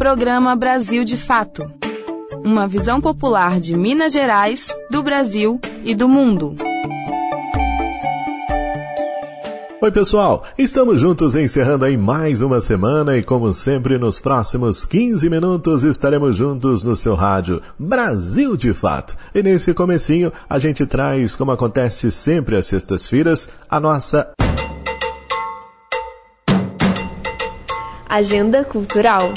Programa Brasil de Fato. Uma visão popular de Minas Gerais, do Brasil e do mundo. Oi, pessoal! Estamos juntos encerrando aí mais uma semana e, como sempre, nos próximos 15 minutos estaremos juntos no seu rádio Brasil de Fato. E nesse comecinho, a gente traz, como acontece sempre às sextas-feiras, a nossa Agenda Cultural.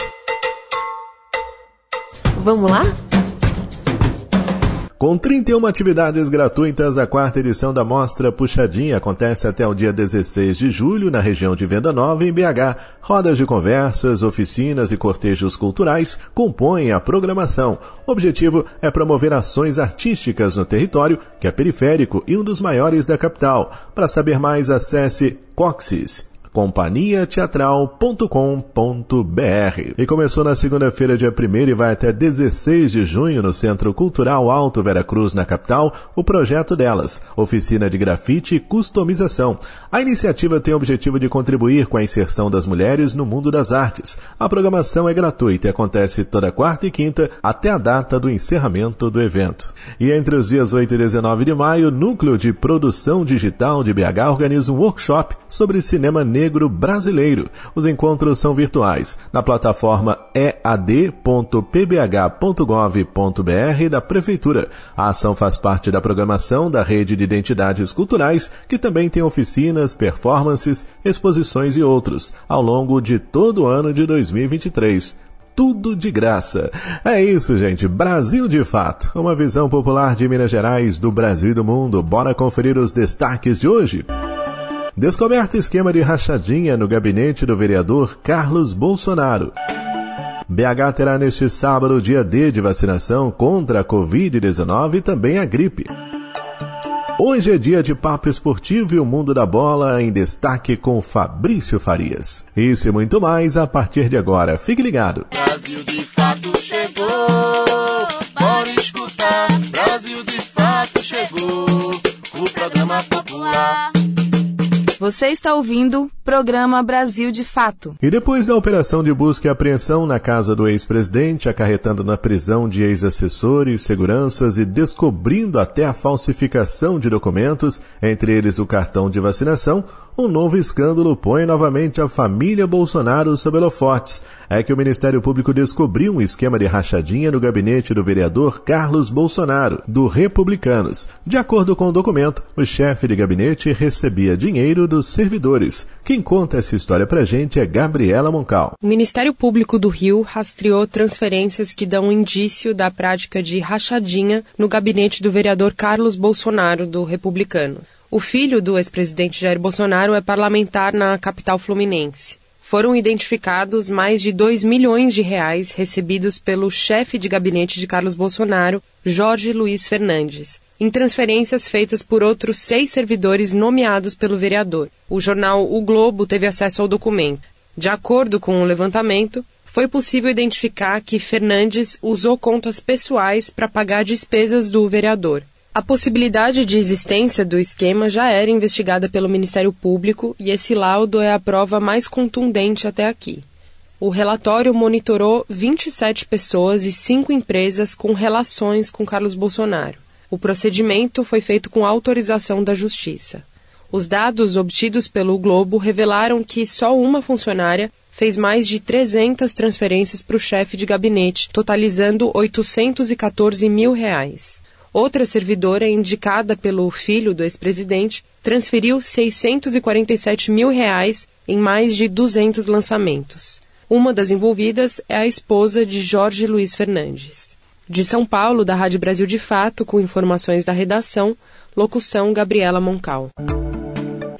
Vamos lá? Com 31 atividades gratuitas, a quarta edição da Mostra Puxadinha acontece até o dia 16 de julho na região de Venda Nova, em BH. Rodas de conversas, oficinas e cortejos culturais compõem a programação. O objetivo é promover ações artísticas no território, que é periférico e um dos maiores da capital. Para saber mais, acesse Coxis companhiateatral.com.br. E começou na segunda-feira, dia 1 e vai até 16 de junho no Centro Cultural Alto Veracruz, na capital, o projeto delas, Oficina de Grafite e Customização. A iniciativa tem o objetivo de contribuir com a inserção das mulheres no mundo das artes. A programação é gratuita e acontece toda quarta e quinta até a data do encerramento do evento. E entre os dias 8 e 19 de maio, o Núcleo de Produção Digital de BH organiza um workshop sobre cinema negro negro brasileiro. Os encontros são virtuais na plataforma ead.pbh.gov.br da Prefeitura. A ação faz parte da programação da Rede de Identidades Culturais, que também tem oficinas, performances, exposições e outros, ao longo de todo o ano de 2023 tudo de graça. É isso, gente. Brasil de fato. Uma visão popular de Minas Gerais, do Brasil e do mundo. Bora conferir os destaques de hoje? Descoberto esquema de rachadinha no gabinete do vereador Carlos Bolsonaro. BH terá neste sábado dia D de vacinação contra a Covid-19 e também a gripe. Hoje é dia de papo esportivo e o mundo da bola em destaque com Fabrício Farias. Isso e muito mais a partir de agora. Fique ligado. Brasil de fato chegou, bora escutar. Brasil de fato chegou, Você está ouvindo Programa Brasil de Fato. E depois da operação de busca e apreensão na casa do ex-presidente, acarretando na prisão de ex-assessores, seguranças e descobrindo até a falsificação de documentos, entre eles o cartão de vacinação, um novo escândalo põe novamente a família Bolsonaro sob holofotes. É que o Ministério Público descobriu um esquema de rachadinha no gabinete do vereador Carlos Bolsonaro, do Republicanos. De acordo com o documento, o chefe de gabinete recebia dinheiro dos servidores. Quem conta essa história pra gente é Gabriela Moncal. O Ministério Público do Rio rastreou transferências que dão indício da prática de rachadinha no gabinete do vereador Carlos Bolsonaro, do Republicano. O filho do ex-presidente Jair Bolsonaro é parlamentar na capital fluminense. Foram identificados mais de 2 milhões de reais recebidos pelo chefe de gabinete de Carlos Bolsonaro, Jorge Luiz Fernandes, em transferências feitas por outros seis servidores nomeados pelo vereador. O jornal O Globo teve acesso ao documento. De acordo com o levantamento, foi possível identificar que Fernandes usou contas pessoais para pagar despesas do vereador. A possibilidade de existência do esquema já era investigada pelo Ministério Público e esse laudo é a prova mais contundente até aqui. O relatório monitorou 27 pessoas e 5 empresas com relações com Carlos Bolsonaro. O procedimento foi feito com autorização da Justiça. Os dados obtidos pelo Globo revelaram que só uma funcionária fez mais de 300 transferências para o chefe de gabinete, totalizando 814 mil reais. Outra servidora, indicada pelo filho do ex-presidente, transferiu 647 mil reais em mais de 200 lançamentos. Uma das envolvidas é a esposa de Jorge Luiz Fernandes. De São Paulo, da Rádio Brasil de Fato, com informações da redação, locução Gabriela Moncal.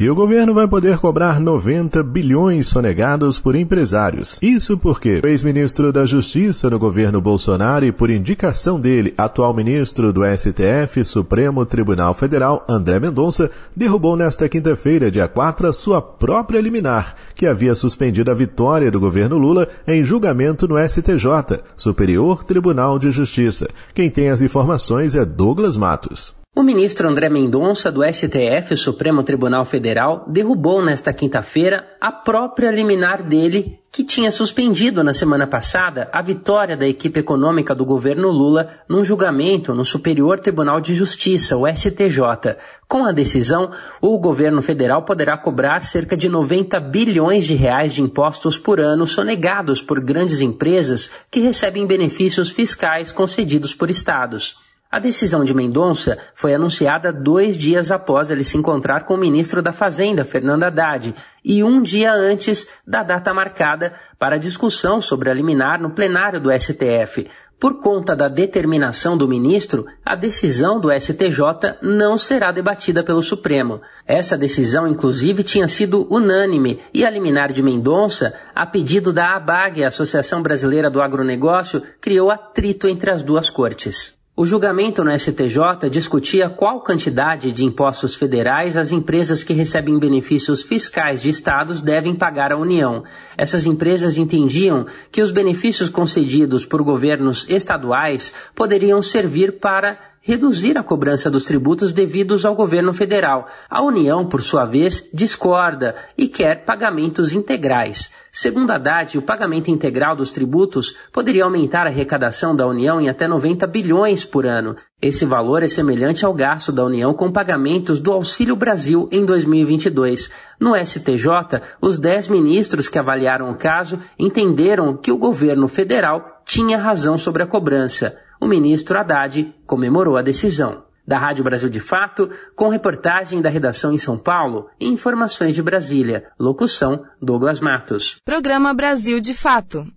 E o governo vai poder cobrar 90 bilhões sonegados por empresários. Isso porque o ex-ministro da Justiça no governo Bolsonaro e por indicação dele, atual ministro do STF, Supremo Tribunal Federal, André Mendonça, derrubou nesta quinta-feira, dia 4, a sua própria liminar, que havia suspendido a vitória do governo Lula em julgamento no STJ, Superior Tribunal de Justiça. Quem tem as informações é Douglas Matos. O ministro André Mendonça, do STF, Supremo Tribunal Federal, derrubou nesta quinta-feira a própria liminar dele, que tinha suspendido na semana passada a vitória da equipe econômica do governo Lula num julgamento no Superior Tribunal de Justiça, o STJ. Com a decisão, o governo federal poderá cobrar cerca de 90 bilhões de reais de impostos por ano sonegados por grandes empresas que recebem benefícios fiscais concedidos por estados. A decisão de Mendonça foi anunciada dois dias após ele se encontrar com o ministro da Fazenda, Fernando Haddad, e um dia antes da data marcada para a discussão sobre a liminar no plenário do STF. Por conta da determinação do ministro, a decisão do STJ não será debatida pelo Supremo. Essa decisão, inclusive, tinha sido unânime e a liminar de Mendonça, a pedido da ABAG, Associação Brasileira do Agronegócio, criou atrito entre as duas cortes. O julgamento no STJ discutia qual quantidade de impostos federais as empresas que recebem benefícios fiscais de estados devem pagar à União. Essas empresas entendiam que os benefícios concedidos por governos estaduais poderiam servir para reduzir a cobrança dos tributos devidos ao governo federal. A União, por sua vez, discorda e quer pagamentos integrais. Segundo a Haddad, o pagamento integral dos tributos poderia aumentar a arrecadação da União em até 90 bilhões por ano. Esse valor é semelhante ao gasto da União com pagamentos do Auxílio Brasil em 2022. No STJ, os 10 ministros que avaliaram o caso entenderam que o governo federal tinha razão sobre a cobrança o ministro Haddad comemorou a decisão. Da Rádio Brasil de Fato, com reportagem da redação em São Paulo e informações de Brasília. Locução: Douglas Matos. Programa Brasil de Fato.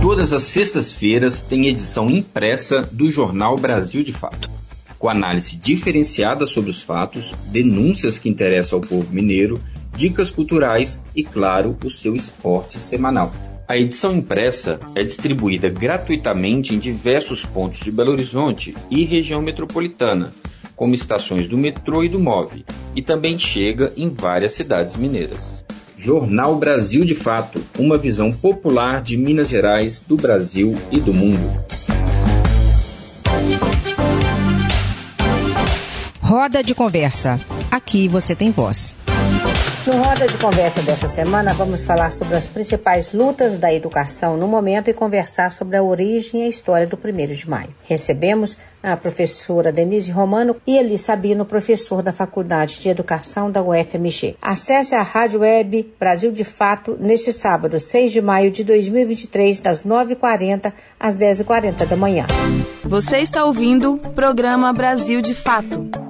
Todas as sextas-feiras tem edição impressa do Jornal Brasil de Fato, com análise diferenciada sobre os fatos, denúncias que interessam ao povo mineiro, dicas culturais e, claro, o seu esporte semanal. A edição impressa é distribuída gratuitamente em diversos pontos de Belo Horizonte e região metropolitana, como estações do metrô e do MOV, e também chega em várias cidades mineiras. Jornal Brasil de Fato uma visão popular de Minas Gerais, do Brasil e do mundo. Roda de conversa. Aqui você tem voz. No Roda de Conversa dessa semana, vamos falar sobre as principais lutas da educação no momento e conversar sobre a origem e a história do 1 de maio. Recebemos a professora Denise Romano e Eli Sabino, professor da Faculdade de Educação da UFMG. Acesse a Rádio Web Brasil de Fato neste sábado, 6 de maio de 2023, das 9h40 às 10h40 da manhã. Você está ouvindo o programa Brasil de Fato.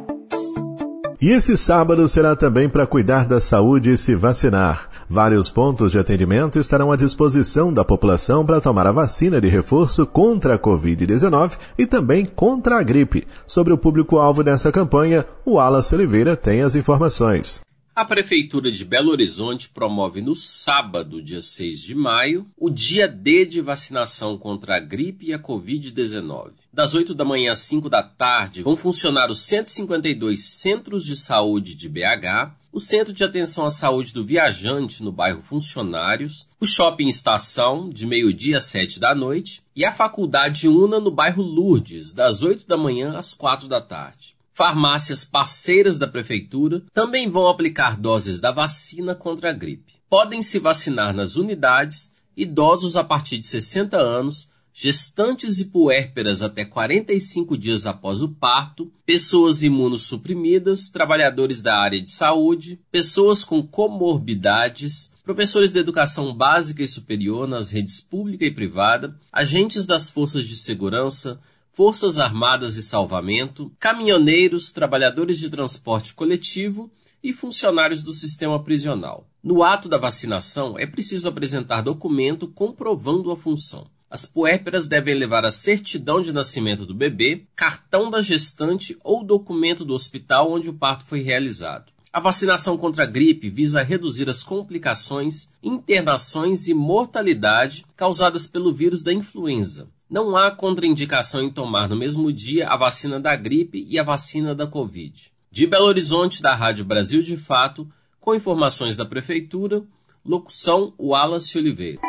E esse sábado será também para cuidar da saúde e se vacinar. Vários pontos de atendimento estarão à disposição da população para tomar a vacina de reforço contra a Covid-19 e também contra a gripe. Sobre o público-alvo dessa campanha, o Wallace Oliveira tem as informações. A Prefeitura de Belo Horizonte promove no sábado, dia 6 de maio, o dia D de vacinação contra a gripe e a Covid-19. Das 8 da manhã às 5 da tarde vão funcionar os 152 centros de saúde de BH, o Centro de Atenção à Saúde do Viajante no bairro Funcionários, o Shopping Estação, de meio-dia às 7 da noite, e a Faculdade Una no bairro Lourdes, das 8 da manhã às 4 da tarde farmácias parceiras da prefeitura também vão aplicar doses da vacina contra a gripe. Podem se vacinar nas unidades idosos a partir de 60 anos, gestantes e puérperas até 45 dias após o parto, pessoas imunossuprimidas, trabalhadores da área de saúde, pessoas com comorbidades, professores de educação básica e superior nas redes pública e privada, agentes das forças de segurança, Forças Armadas e Salvamento, caminhoneiros, trabalhadores de transporte coletivo e funcionários do sistema prisional. No ato da vacinação, é preciso apresentar documento comprovando a função. As puérperas devem levar a certidão de nascimento do bebê, cartão da gestante ou documento do hospital onde o parto foi realizado. A vacinação contra a gripe visa reduzir as complicações, internações e mortalidade causadas pelo vírus da influenza, não há contraindicação em tomar no mesmo dia a vacina da gripe e a vacina da Covid. De Belo Horizonte, da Rádio Brasil de Fato, com informações da Prefeitura, locução Wallace Oliveira.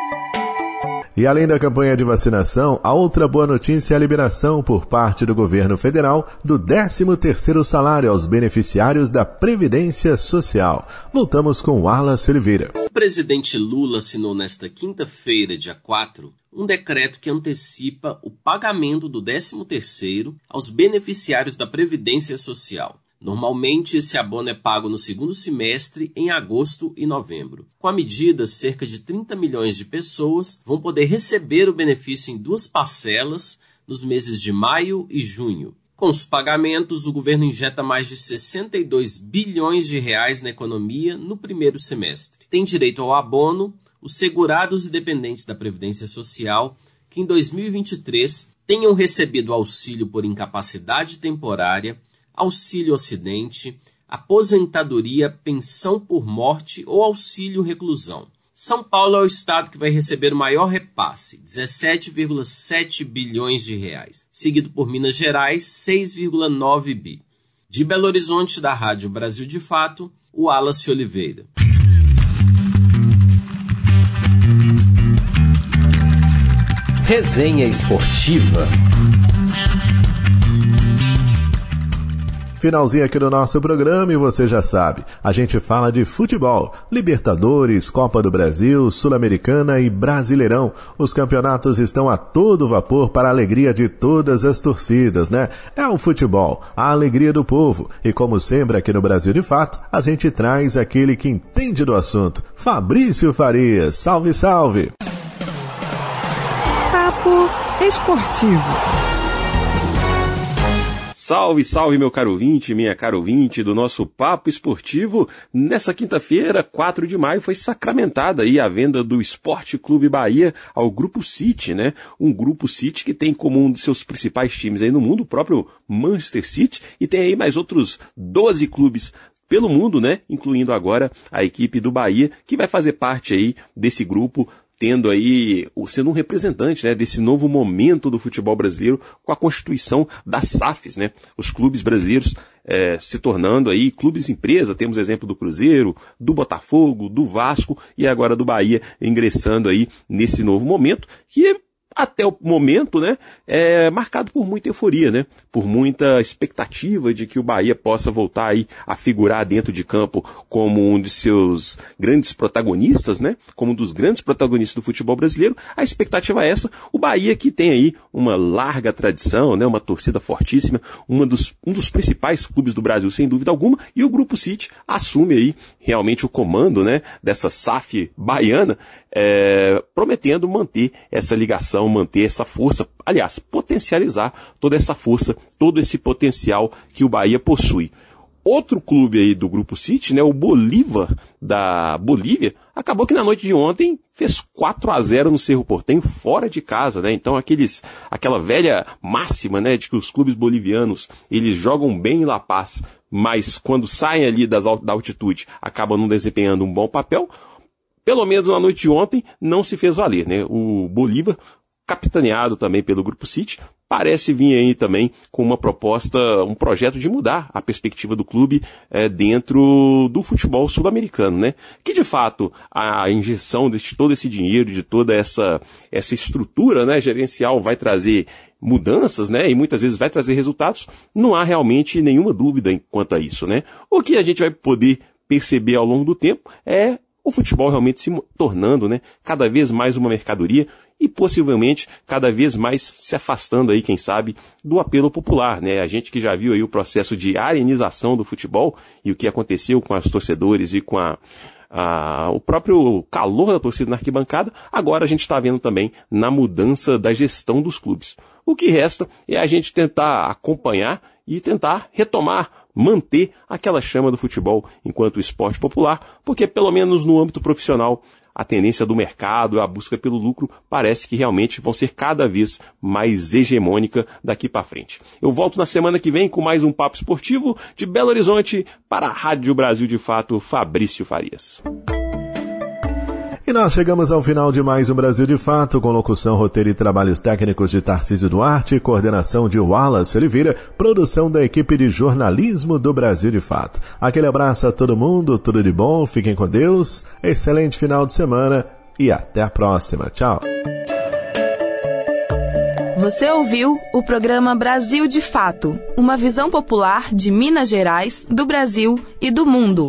E além da campanha de vacinação, a outra boa notícia é a liberação por parte do governo federal do 13º salário aos beneficiários da Previdência Social. Voltamos com Wallace Oliveira. O presidente Lula assinou nesta quinta-feira, dia 4, um decreto que antecipa o pagamento do 13º aos beneficiários da Previdência Social. Normalmente, esse abono é pago no segundo semestre, em agosto e novembro. Com a medida, cerca de 30 milhões de pessoas vão poder receber o benefício em duas parcelas nos meses de maio e junho. Com os pagamentos, o governo injeta mais de 62 bilhões de reais na economia no primeiro semestre. Tem direito ao abono os segurados e dependentes da Previdência Social que em 2023 tenham recebido auxílio por incapacidade temporária auxílio acidente, aposentadoria, pensão por morte ou auxílio reclusão. São Paulo é o estado que vai receber o maior repasse, 17,7 bilhões de reais, seguido por Minas Gerais, 6,9 bi. De Belo Horizonte, da Rádio Brasil de Fato, o Wallace Oliveira. Resenha Esportiva. Finalzinho aqui do nosso programa e você já sabe, a gente fala de futebol, Libertadores, Copa do Brasil, Sul-Americana e Brasileirão. Os campeonatos estão a todo vapor para a alegria de todas as torcidas, né? É o futebol, a alegria do povo. E como sempre aqui no Brasil de Fato, a gente traz aquele que entende do assunto, Fabrício Farias. Salve, salve! Papo Esportivo. Salve, salve, meu caro ouvinte, minha caro ouvinte do nosso Papo Esportivo. Nessa quinta-feira, 4 de maio, foi sacramentada aí a venda do Esporte Clube Bahia ao Grupo City, né? Um Grupo City que tem como um de seus principais times aí no mundo o próprio Manchester City e tem aí mais outros 12 clubes pelo mundo, né? Incluindo agora a equipe do Bahia, que vai fazer parte aí desse grupo tendo aí, sendo um representante né, desse novo momento do futebol brasileiro com a constituição das SAFs, né? Os clubes brasileiros é, se tornando aí clubes empresa, temos exemplo do Cruzeiro, do Botafogo, do Vasco e agora do Bahia ingressando aí nesse novo momento, que até o momento, né, é marcado por muita euforia, né, por muita expectativa de que o Bahia possa voltar aí a figurar dentro de campo como um de seus grandes protagonistas, né, como um dos grandes protagonistas do futebol brasileiro. A expectativa é essa. O Bahia que tem aí uma larga tradição, né, uma torcida fortíssima, uma dos, um dos principais clubes do Brasil, sem dúvida alguma, e o Grupo City assume aí realmente o comando, né, dessa SAF baiana, é, prometendo manter essa ligação, manter essa força, aliás, potencializar toda essa força, todo esse potencial que o Bahia possui. Outro clube aí do Grupo City, né, o Bolívar da Bolívia, acabou que na noite de ontem fez 4 a 0 no Cerro Portenho fora de casa, né? Então aqueles aquela velha máxima, né, de que os clubes bolivianos, eles jogam bem em La Paz, mas quando saem ali das, da altitude, acabam não desempenhando um bom papel pelo menos na noite de ontem, não se fez valer. Né? O Bolívar, capitaneado também pelo Grupo City, parece vir aí também com uma proposta, um projeto de mudar a perspectiva do clube é, dentro do futebol sul-americano, né? Que de fato a injeção de todo esse dinheiro, de toda essa, essa estrutura né, gerencial vai trazer mudanças, né? E muitas vezes vai trazer resultados. Não há realmente nenhuma dúvida quanto a isso, né? O que a gente vai poder perceber ao longo do tempo é o futebol realmente se tornando, né, cada vez mais uma mercadoria e possivelmente cada vez mais se afastando aí, quem sabe, do apelo popular, né? A gente que já viu aí o processo de arenização do futebol e o que aconteceu com os torcedores e com a, a, o próprio calor da torcida na arquibancada, agora a gente está vendo também na mudança da gestão dos clubes. O que resta é a gente tentar acompanhar e tentar retomar manter aquela chama do futebol enquanto esporte popular, porque pelo menos no âmbito profissional a tendência do mercado, a busca pelo lucro, parece que realmente vão ser cada vez mais hegemônica daqui para frente. Eu volto na semana que vem com mais um papo esportivo de Belo Horizonte para a Rádio Brasil de Fato, Fabrício Farias. E nós chegamos ao final de mais um Brasil de Fato, com locução, roteiro e trabalhos técnicos de Tarcísio Duarte, coordenação de Wallace Oliveira, produção da equipe de jornalismo do Brasil de Fato. Aquele abraço a todo mundo, tudo de bom, fiquem com Deus, excelente final de semana e até a próxima. Tchau. Você ouviu o programa Brasil de Fato, uma visão popular de Minas Gerais, do Brasil e do mundo.